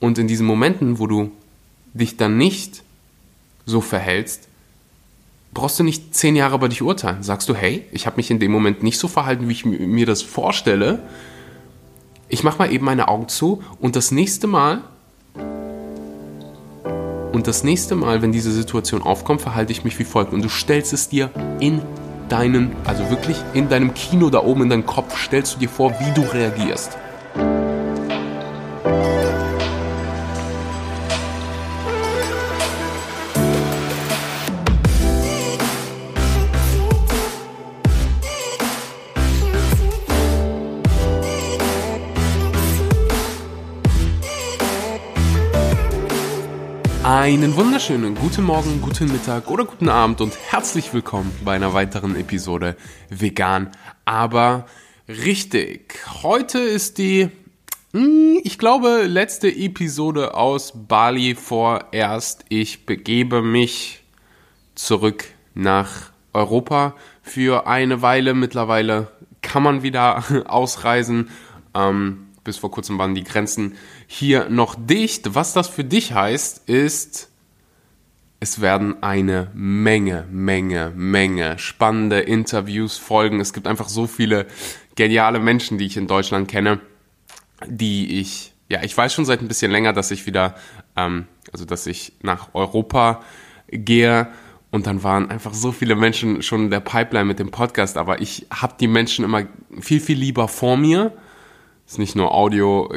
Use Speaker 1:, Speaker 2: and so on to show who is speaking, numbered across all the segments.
Speaker 1: Und in diesen Momenten, wo du dich dann nicht so verhältst, brauchst du nicht zehn Jahre über dich urteilen. Sagst du, hey, ich habe mich in dem Moment nicht so verhalten, wie ich mir das vorstelle. Ich mache mal eben meine Augen zu und das nächste Mal und das nächste Mal, wenn diese Situation aufkommt, verhalte ich mich wie folgt. Und du stellst es dir in deinen, also wirklich in deinem Kino da oben in deinem Kopf, stellst du dir vor, wie du reagierst. Einen wunderschönen guten Morgen, guten Mittag oder guten Abend und herzlich willkommen bei einer weiteren Episode Vegan, aber richtig. Heute ist die, hm, ich glaube, letzte Episode aus Bali vorerst. Ich begebe mich zurück nach Europa für eine Weile. Mittlerweile kann man wieder ausreisen. Ähm, bis vor kurzem waren die Grenzen hier noch dicht. Was das für dich heißt, ist, es werden eine Menge, Menge, Menge spannende Interviews folgen. Es gibt einfach so viele geniale Menschen, die ich in Deutschland kenne, die ich, ja, ich weiß schon seit ein bisschen länger, dass ich wieder, ähm, also dass ich nach Europa gehe. Und dann waren einfach so viele Menschen schon in der Pipeline mit dem Podcast, aber ich habe die Menschen immer viel, viel lieber vor mir ist nicht nur audio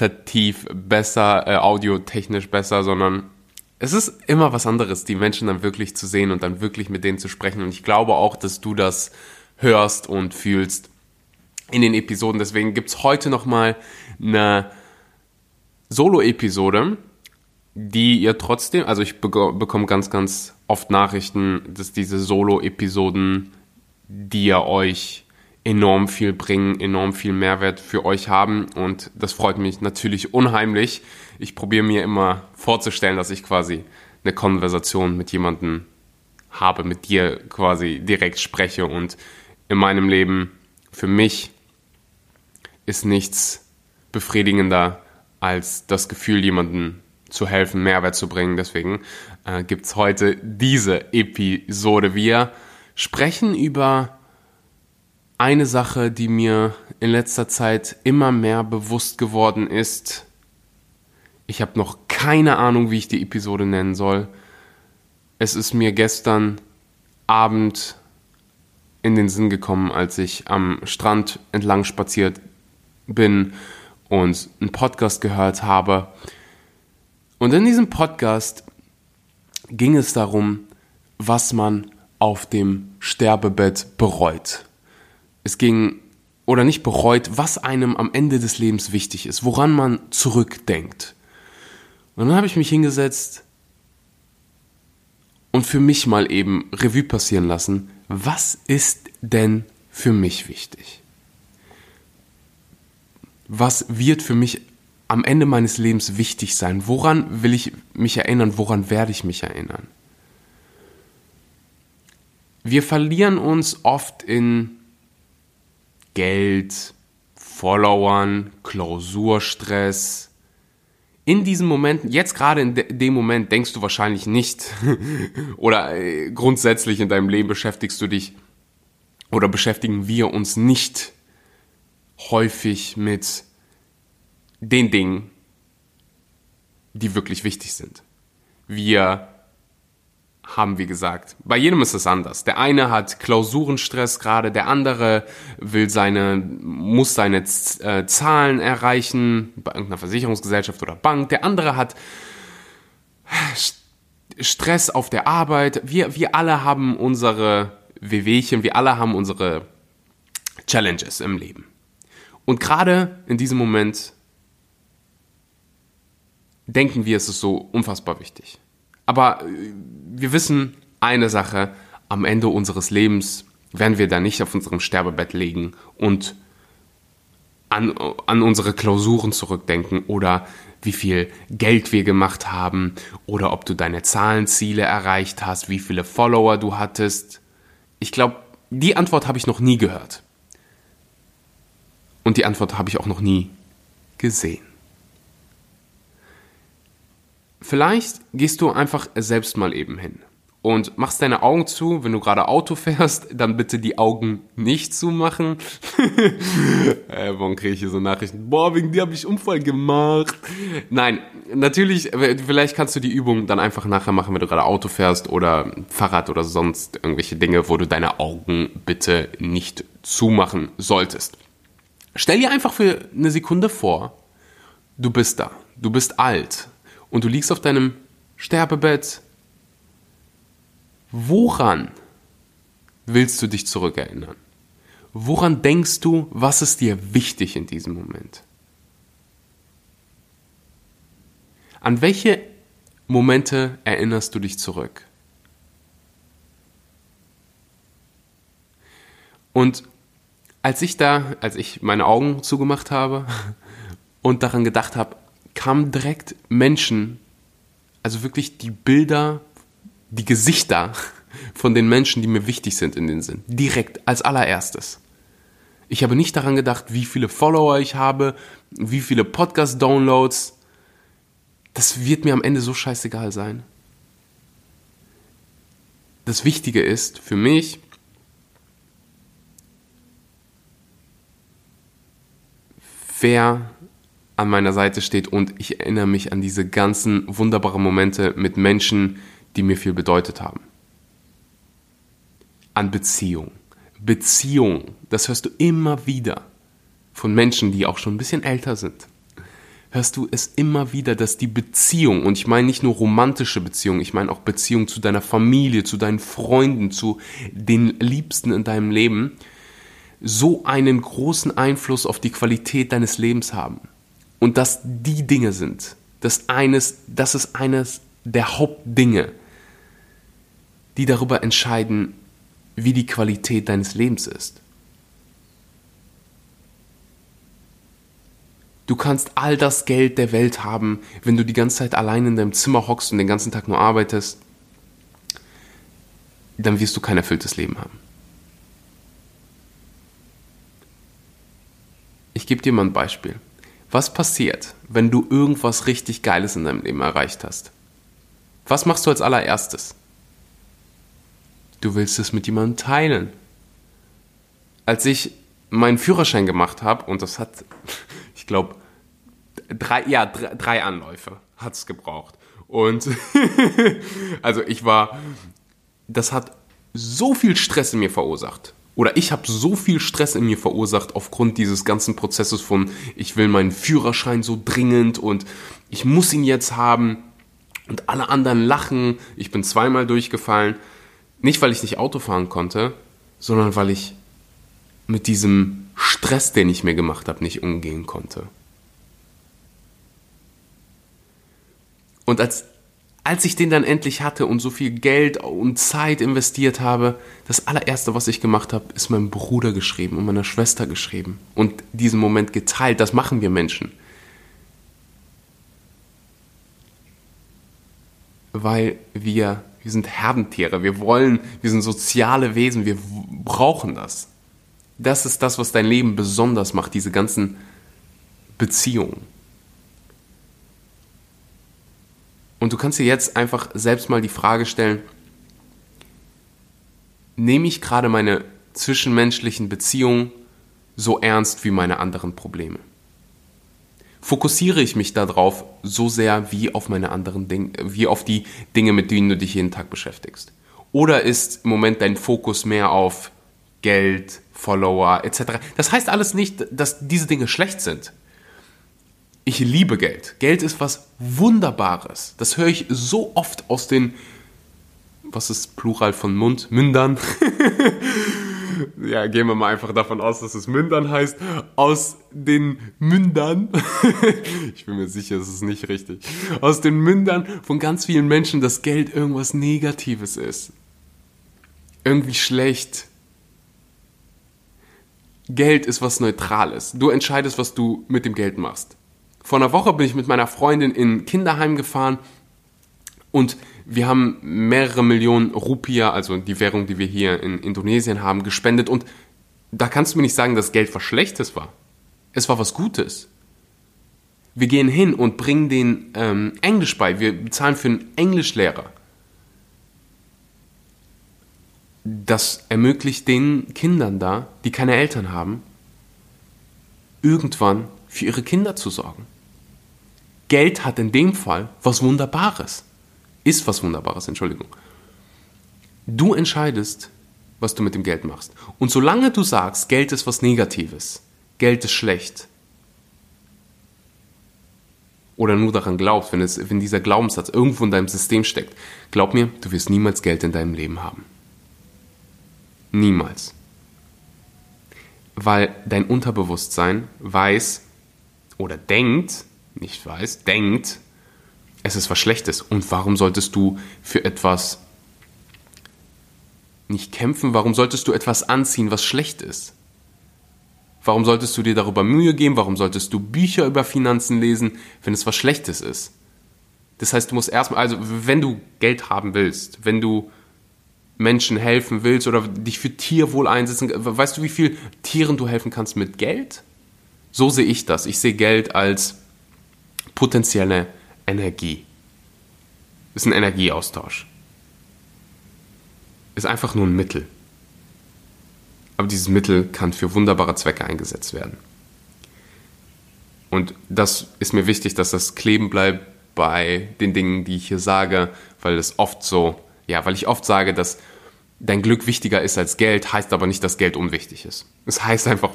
Speaker 1: qualitativ besser, äh, audiotechnisch besser, sondern es ist immer was anderes, die Menschen dann wirklich zu sehen und dann wirklich mit denen zu sprechen. Und ich glaube auch, dass du das hörst und fühlst in den Episoden. Deswegen gibt's heute nochmal eine Solo-Episode, die ihr trotzdem, also ich bekomme ganz, ganz oft Nachrichten, dass diese Solo-Episoden, die ihr euch enorm viel bringen, enorm viel Mehrwert für euch haben und das freut mich natürlich unheimlich. Ich probiere mir immer vorzustellen, dass ich quasi eine Konversation mit jemandem habe, mit dir quasi direkt spreche und in meinem Leben für mich ist nichts befriedigender als das Gefühl, jemandem zu helfen, Mehrwert zu bringen. Deswegen äh, gibt es heute diese Episode. Wir sprechen über eine Sache, die mir in letzter Zeit immer mehr bewusst geworden ist. Ich habe noch keine Ahnung, wie ich die Episode nennen soll. Es ist mir gestern Abend in den Sinn gekommen, als ich am Strand entlang spaziert bin und einen Podcast gehört habe. Und in diesem Podcast ging es darum, was man auf dem Sterbebett bereut es ging oder nicht bereut, was einem am Ende des Lebens wichtig ist, woran man zurückdenkt. Und dann habe ich mich hingesetzt und für mich mal eben Revue passieren lassen, was ist denn für mich wichtig? Was wird für mich am Ende meines Lebens wichtig sein? Woran will ich mich erinnern? Woran werde ich mich erinnern? Wir verlieren uns oft in Geld, Followern, Klausurstress. In diesem Moment, jetzt gerade in dem Moment, denkst du wahrscheinlich nicht oder äh, grundsätzlich in deinem Leben beschäftigst du dich oder beschäftigen wir uns nicht häufig mit den Dingen, die wirklich wichtig sind. Wir haben wir gesagt. Bei jedem ist es anders. Der eine hat Klausurenstress gerade, der andere will seine, muss seine äh, Zahlen erreichen bei irgendeiner Versicherungsgesellschaft oder Bank. Der andere hat Stress auf der Arbeit. Wir, wir alle haben unsere Wehwehchen, wir alle haben unsere Challenges im Leben. Und gerade in diesem Moment denken wir, es ist so unfassbar wichtig. Aber äh, wir wissen eine Sache, am Ende unseres Lebens werden wir da nicht auf unserem Sterbebett legen und an, an unsere Klausuren zurückdenken oder wie viel Geld wir gemacht haben oder ob du deine Zahlenziele erreicht hast, wie viele Follower du hattest. Ich glaube, die Antwort habe ich noch nie gehört. Und die Antwort habe ich auch noch nie gesehen. Vielleicht gehst du einfach selbst mal eben hin und machst deine Augen zu. Wenn du gerade Auto fährst, dann bitte die Augen nicht zumachen. äh, warum kriege ich hier so Nachrichten? Boah, wegen dir habe ich Unfall gemacht. Nein, natürlich, vielleicht kannst du die Übung dann einfach nachher machen, wenn du gerade Auto fährst oder Fahrrad oder sonst irgendwelche Dinge, wo du deine Augen bitte nicht zumachen solltest. Stell dir einfach für eine Sekunde vor, du bist da, du bist alt und du liegst auf deinem Sterbebett, Woran willst du dich zurückerinnern? Woran denkst du, was ist dir wichtig in diesem Moment? An welche Momente erinnerst du dich zurück? Und als ich da, als ich meine Augen zugemacht habe und daran gedacht habe, kamen direkt Menschen, also wirklich die Bilder die Gesichter von den Menschen, die mir wichtig sind in den Sinn. Direkt als allererstes. Ich habe nicht daran gedacht, wie viele Follower ich habe, wie viele Podcast-Downloads. Das wird mir am Ende so scheißegal sein. Das Wichtige ist für mich, wer an meiner Seite steht und ich erinnere mich an diese ganzen wunderbaren Momente mit Menschen, die mir viel bedeutet haben. An Beziehung. Beziehung, das hörst du immer wieder von Menschen, die auch schon ein bisschen älter sind. Hörst du es immer wieder, dass die Beziehung, und ich meine nicht nur romantische Beziehung, ich meine auch Beziehung zu deiner Familie, zu deinen Freunden, zu den Liebsten in deinem Leben, so einen großen Einfluss auf die Qualität deines Lebens haben. Und dass die Dinge sind, dass eines, das ist eines der Hauptdinge, die darüber entscheiden, wie die Qualität deines Lebens ist. Du kannst all das Geld der Welt haben, wenn du die ganze Zeit allein in deinem Zimmer hockst und den ganzen Tag nur arbeitest, dann wirst du kein erfülltes Leben haben. Ich gebe dir mal ein Beispiel. Was passiert, wenn du irgendwas richtig Geiles in deinem Leben erreicht hast? Was machst du als allererstes? Du willst es mit jemandem teilen. Als ich meinen Führerschein gemacht habe, und das hat, ich glaube, drei, ja, drei, Anläufe hat es gebraucht. Und also ich war, das hat so viel Stress in mir verursacht. Oder ich habe so viel Stress in mir verursacht aufgrund dieses ganzen Prozesses von, ich will meinen Führerschein so dringend und ich muss ihn jetzt haben und alle anderen lachen. Ich bin zweimal durchgefallen. Nicht, weil ich nicht Auto fahren konnte, sondern weil ich mit diesem Stress, den ich mir gemacht habe, nicht umgehen konnte. Und als, als ich den dann endlich hatte und so viel Geld und Zeit investiert habe, das allererste, was ich gemacht habe, ist meinem Bruder geschrieben und meiner Schwester geschrieben und diesen Moment geteilt. Das machen wir Menschen. Weil wir wir sind Herdentiere, wir wollen, wir sind soziale Wesen, wir brauchen das. Das ist das, was dein Leben besonders macht, diese ganzen Beziehungen. Und du kannst dir jetzt einfach selbst mal die Frage stellen, nehme ich gerade meine zwischenmenschlichen Beziehungen so ernst wie meine anderen Probleme? fokussiere ich mich darauf so sehr wie auf meine anderen Dinge, wie auf die Dinge, mit denen du dich jeden Tag beschäftigst? Oder ist im Moment dein Fokus mehr auf Geld, Follower etc.? Das heißt alles nicht, dass diese Dinge schlecht sind. Ich liebe Geld. Geld ist was Wunderbares. Das höre ich so oft aus den, was ist Plural von Mund? Mündern. ja, gehen wir mal einfach davon aus, dass es Mündern heißt, aus den Mündern, ich bin mir sicher, es ist nicht richtig, aus den Mündern von ganz vielen Menschen, dass Geld irgendwas Negatives ist. Irgendwie schlecht. Geld ist was Neutrales. Du entscheidest, was du mit dem Geld machst. Vor einer Woche bin ich mit meiner Freundin in Kinderheim gefahren und wir haben mehrere Millionen Rupiah, also die Währung, die wir hier in Indonesien haben, gespendet. Und da kannst du mir nicht sagen, dass Geld was Schlechtes war. Es war was Gutes. Wir gehen hin und bringen den ähm, Englisch bei. Wir bezahlen für einen Englischlehrer. Das ermöglicht den Kindern da, die keine Eltern haben, irgendwann für ihre Kinder zu sorgen. Geld hat in dem Fall was Wunderbares. Ist was Wunderbares, Entschuldigung. Du entscheidest, was du mit dem Geld machst. Und solange du sagst, Geld ist was Negatives, Geld ist schlecht, oder nur daran glaubst, wenn, es, wenn dieser Glaubenssatz irgendwo in deinem System steckt, glaub mir, du wirst niemals Geld in deinem Leben haben. Niemals. Weil dein Unterbewusstsein weiß oder denkt, nicht weiß, denkt, es ist was Schlechtes. Und warum solltest du für etwas nicht kämpfen? Warum solltest du etwas anziehen, was schlecht ist? Warum solltest du dir darüber Mühe geben? Warum solltest du Bücher über Finanzen lesen, wenn es was Schlechtes ist? Das heißt, du musst erstmal, also wenn du Geld haben willst, wenn du Menschen helfen willst oder dich für Tierwohl einsetzen, weißt du, wie viel Tieren du helfen kannst mit Geld? So sehe ich das. Ich sehe Geld als potenzielle Energie. Ist ein Energieaustausch. Ist einfach nur ein Mittel aber dieses Mittel kann für wunderbare Zwecke eingesetzt werden. Und das ist mir wichtig, dass das kleben bleibt bei den Dingen, die ich hier sage, weil es oft so, ja, weil ich oft sage, dass dein Glück wichtiger ist als Geld, heißt aber nicht, dass Geld unwichtig ist. Es heißt einfach,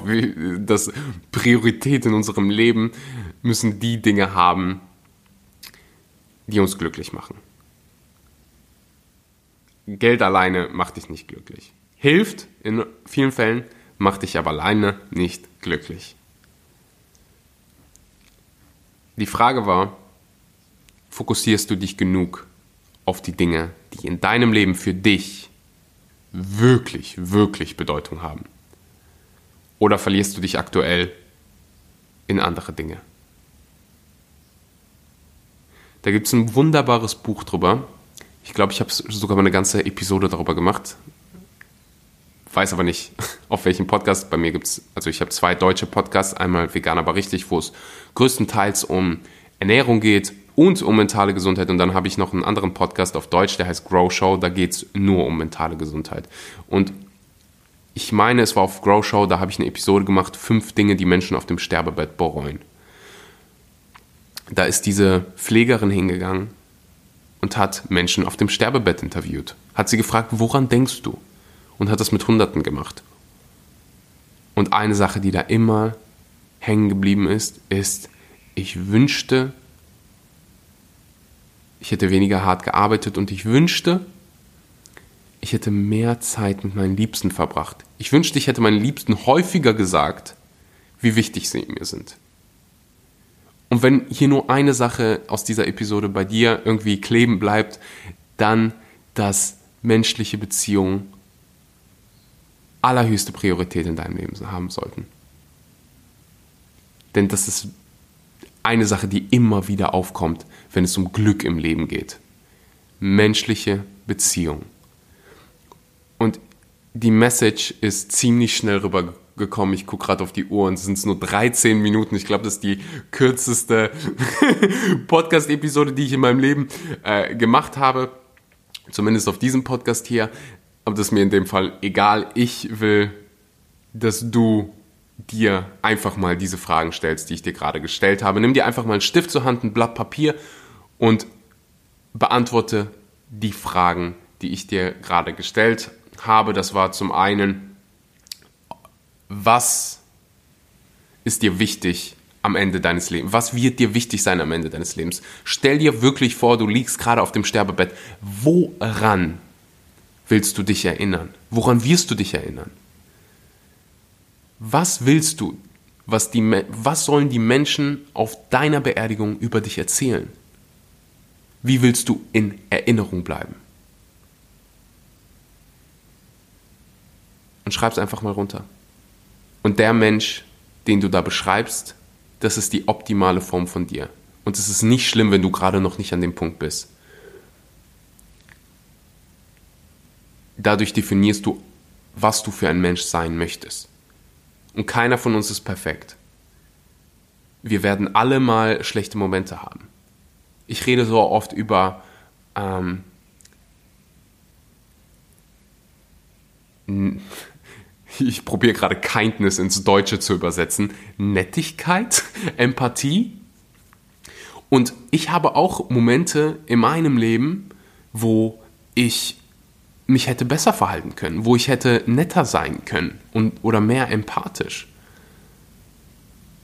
Speaker 1: dass Priorität in unserem Leben müssen die Dinge haben, die uns glücklich machen. Geld alleine macht dich nicht glücklich hilft in vielen Fällen, macht dich aber alleine nicht glücklich. Die Frage war, fokussierst du dich genug auf die Dinge, die in deinem Leben für dich wirklich, wirklich Bedeutung haben? Oder verlierst du dich aktuell in andere Dinge? Da gibt es ein wunderbares Buch drüber. Ich glaube, ich habe sogar mal eine ganze Episode darüber gemacht weiß aber nicht, auf welchem Podcast. Bei mir gibt es, also ich habe zwei deutsche Podcasts, einmal Vegan aber richtig, wo es größtenteils um Ernährung geht und um mentale Gesundheit. Und dann habe ich noch einen anderen Podcast auf Deutsch, der heißt Grow Show, da geht es nur um mentale Gesundheit. Und ich meine, es war auf Grow Show, da habe ich eine Episode gemacht, fünf Dinge, die Menschen auf dem Sterbebett bereuen. Da ist diese Pflegerin hingegangen und hat Menschen auf dem Sterbebett interviewt. Hat sie gefragt, woran denkst du? und hat das mit Hunderten gemacht. Und eine Sache, die da immer hängen geblieben ist, ist, ich wünschte, ich hätte weniger hart gearbeitet und ich wünschte, ich hätte mehr Zeit mit meinen Liebsten verbracht. Ich wünschte, ich hätte meinen Liebsten häufiger gesagt, wie wichtig sie mir sind. Und wenn hier nur eine Sache aus dieser Episode bei dir irgendwie kleben bleibt, dann, dass menschliche Beziehungen allerhöchste Priorität in deinem Leben haben sollten. Denn das ist eine Sache, die immer wieder aufkommt, wenn es um Glück im Leben geht. Menschliche Beziehung. Und die Message ist ziemlich schnell rübergekommen. Ich gucke gerade auf die Uhr und es sind nur 13 Minuten. Ich glaube, das ist die kürzeste Podcast-Episode, die ich in meinem Leben äh, gemacht habe. Zumindest auf diesem Podcast hier. Aber das ist mir in dem Fall egal. Ich will, dass du dir einfach mal diese Fragen stellst, die ich dir gerade gestellt habe. Nimm dir einfach mal einen Stift zur Hand, ein Blatt Papier und beantworte die Fragen, die ich dir gerade gestellt habe. Das war zum einen, was ist dir wichtig am Ende deines Lebens? Was wird dir wichtig sein am Ende deines Lebens? Stell dir wirklich vor, du liegst gerade auf dem Sterbebett. Woran willst du dich erinnern? Woran wirst du dich erinnern? Was willst du? Was, die, was sollen die Menschen auf deiner Beerdigung über dich erzählen? Wie willst du in Erinnerung bleiben? Und schreib es einfach mal runter. Und der Mensch, den du da beschreibst, das ist die optimale Form von dir. Und es ist nicht schlimm, wenn du gerade noch nicht an dem Punkt bist. dadurch definierst du, was du für ein Mensch sein möchtest. Und keiner von uns ist perfekt. wir werden alle mal schlechte Momente haben. Ich rede so oft über ähm, ich probiere gerade Kindness ins Deutsche zu übersetzen. Nettigkeit, Empathie. Und ich habe auch Momente in meinem Leben, wo ich mich hätte besser verhalten können, wo ich hätte netter sein können und, oder mehr empathisch.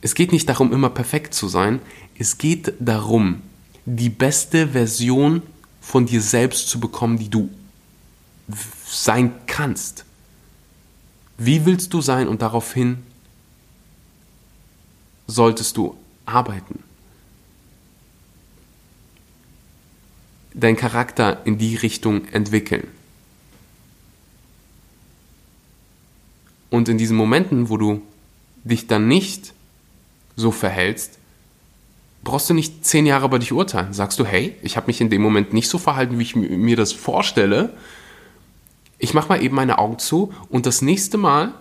Speaker 1: Es geht nicht darum, immer perfekt zu sein. Es geht darum, die beste Version von dir selbst zu bekommen, die du sein kannst. Wie willst du sein und daraufhin solltest du arbeiten. Dein Charakter in die Richtung entwickeln. Und in diesen Momenten, wo du dich dann nicht so verhältst, brauchst du nicht zehn Jahre über dich urteilen. Sagst du, hey, ich habe mich in dem Moment nicht so verhalten, wie ich mir das vorstelle. Ich mache mal eben meine Augen zu und das nächste Mal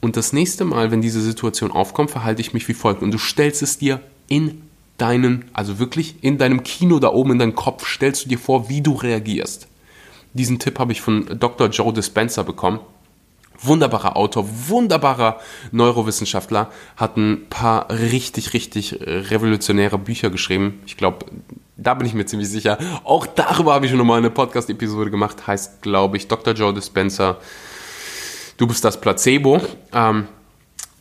Speaker 1: und das nächste Mal, wenn diese Situation aufkommt, verhalte ich mich wie folgt. Und du stellst es dir in deinen, also wirklich in deinem Kino da oben in deinem Kopf, stellst du dir vor, wie du reagierst. Diesen Tipp habe ich von Dr. Joe Dispenza bekommen wunderbarer Autor, wunderbarer Neurowissenschaftler, hat ein paar richtig, richtig revolutionäre Bücher geschrieben. Ich glaube, da bin ich mir ziemlich sicher. Auch darüber habe ich schon nochmal eine Podcast-Episode gemacht. Heißt, glaube ich, Dr. Joe Dispenza. Du bist das Placebo. Ähm,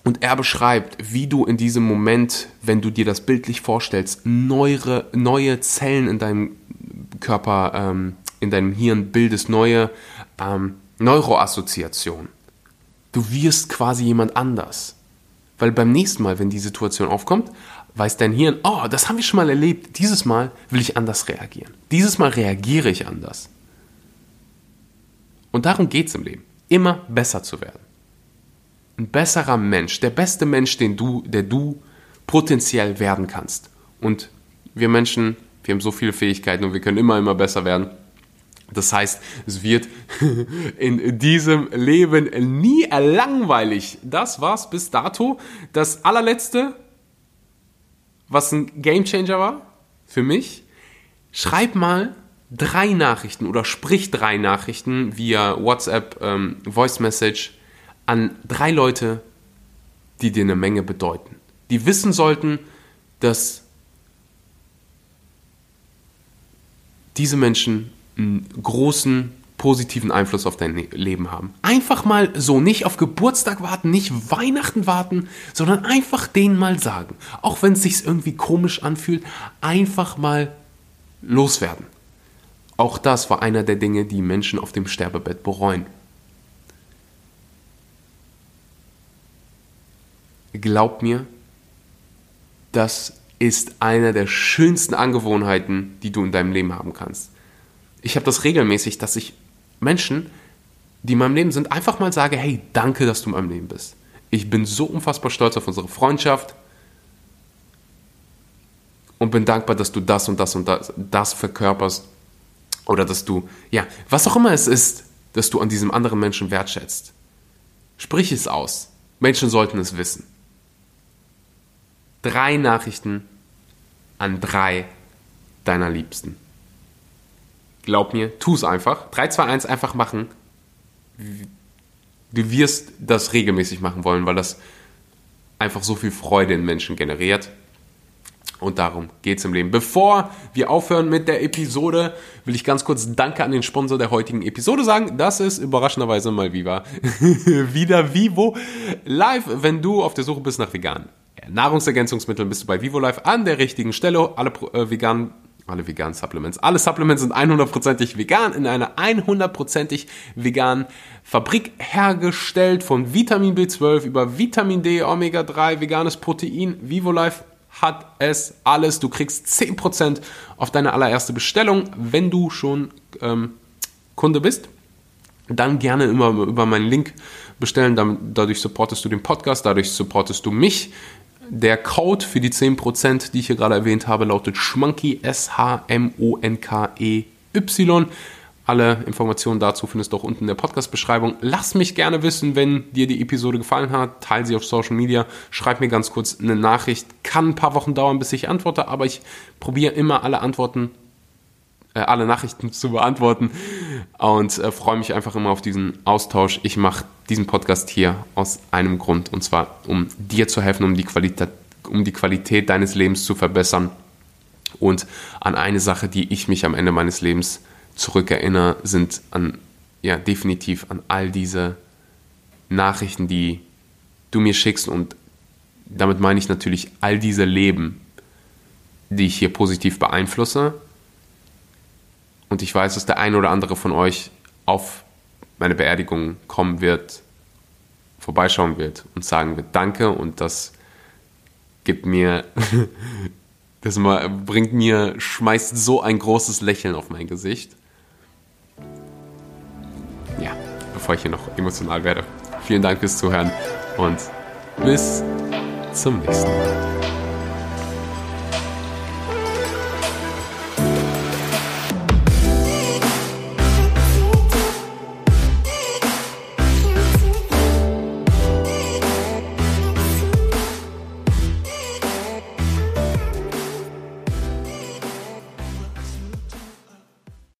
Speaker 1: und er beschreibt, wie du in diesem Moment, wenn du dir das bildlich vorstellst, neue, neue Zellen in deinem Körper, ähm, in deinem Hirn bildest, neue ähm, Neuroassoziationen. Du wirst quasi jemand anders. Weil beim nächsten Mal, wenn die Situation aufkommt, weiß dein Hirn, oh, das haben wir schon mal erlebt. Dieses Mal will ich anders reagieren. Dieses Mal reagiere ich anders. Und darum geht es im Leben. Immer besser zu werden. Ein besserer Mensch, der beste Mensch, den du, der du potenziell werden kannst. Und wir Menschen, wir haben so viele Fähigkeiten und wir können immer, immer besser werden. Das heißt, es wird in diesem Leben nie langweilig. Das war's bis dato. Das allerletzte, was ein Gamechanger war für mich. Schreib mal drei Nachrichten oder sprich drei Nachrichten via WhatsApp, ähm, Voice Message an drei Leute, die dir eine Menge bedeuten. Die wissen sollten, dass diese Menschen einen großen positiven Einfluss auf dein Leben haben. Einfach mal so, nicht auf Geburtstag warten, nicht Weihnachten warten, sondern einfach denen mal sagen. Auch wenn es sich irgendwie komisch anfühlt, einfach mal loswerden. Auch das war einer der Dinge, die Menschen auf dem Sterbebett bereuen. Glaub mir, das ist eine der schönsten Angewohnheiten, die du in deinem Leben haben kannst ich habe das regelmäßig, dass ich Menschen, die in meinem Leben sind, einfach mal sage, hey, danke, dass du in meinem Leben bist. Ich bin so unfassbar stolz auf unsere Freundschaft und bin dankbar, dass du das und das und das, das verkörperst oder dass du, ja, was auch immer es ist, dass du an diesem anderen Menschen wertschätzt. Sprich es aus. Menschen sollten es wissen. Drei Nachrichten an drei deiner Liebsten. Glaub mir, tu es einfach. 3, 2, 1 einfach machen. Du wirst das regelmäßig machen wollen, weil das einfach so viel Freude in Menschen generiert. Und darum geht es im Leben. Bevor wir aufhören mit der Episode, will ich ganz kurz Danke an den Sponsor der heutigen Episode sagen. Das ist überraschenderweise mal Viva. Wieder Vivo Live. Wenn du auf der Suche bist nach veganen Nahrungsergänzungsmitteln, bist du bei Vivo Live an der richtigen Stelle. Alle äh, veganen alle veganen Supplements. Alle Supplements sind 100%ig vegan, in einer 100%ig veganen Fabrik hergestellt, von Vitamin B12 über Vitamin D, Omega-3, veganes Protein. VivoLife hat es alles. Du kriegst 10% auf deine allererste Bestellung, wenn du schon ähm, Kunde bist. Dann gerne immer über meinen Link bestellen. Dadurch supportest du den Podcast, dadurch supportest du mich. Der Code für die 10%, die ich hier gerade erwähnt habe, lautet Schmanky, S-H-M-O-N-K-E-Y. Alle Informationen dazu findest du auch unten in der Podcast-Beschreibung. Lass mich gerne wissen, wenn dir die Episode gefallen hat. Teile sie auf Social Media. Schreib mir ganz kurz eine Nachricht. Kann ein paar Wochen dauern, bis ich antworte, aber ich probiere immer alle Antworten, äh, alle Nachrichten zu beantworten und äh, freue mich einfach immer auf diesen Austausch. Ich mache diesen Podcast hier aus einem Grund und zwar, um dir zu helfen, um die Qualität, um die Qualität deines Lebens zu verbessern und an eine Sache, die ich mich am Ende meines Lebens zurückerinnere, sind an, ja, definitiv an all diese Nachrichten, die du mir schickst und damit meine ich natürlich all diese Leben, die ich hier positiv beeinflusse. Und ich weiß, dass der ein oder andere von euch auf meine Beerdigung kommen wird, vorbeischauen wird und sagen wird Danke und das gibt mir Das bringt mir, schmeißt so ein großes Lächeln auf mein Gesicht. Ja, bevor ich hier noch emotional werde. Vielen Dank fürs Zuhören und bis zum nächsten Mal.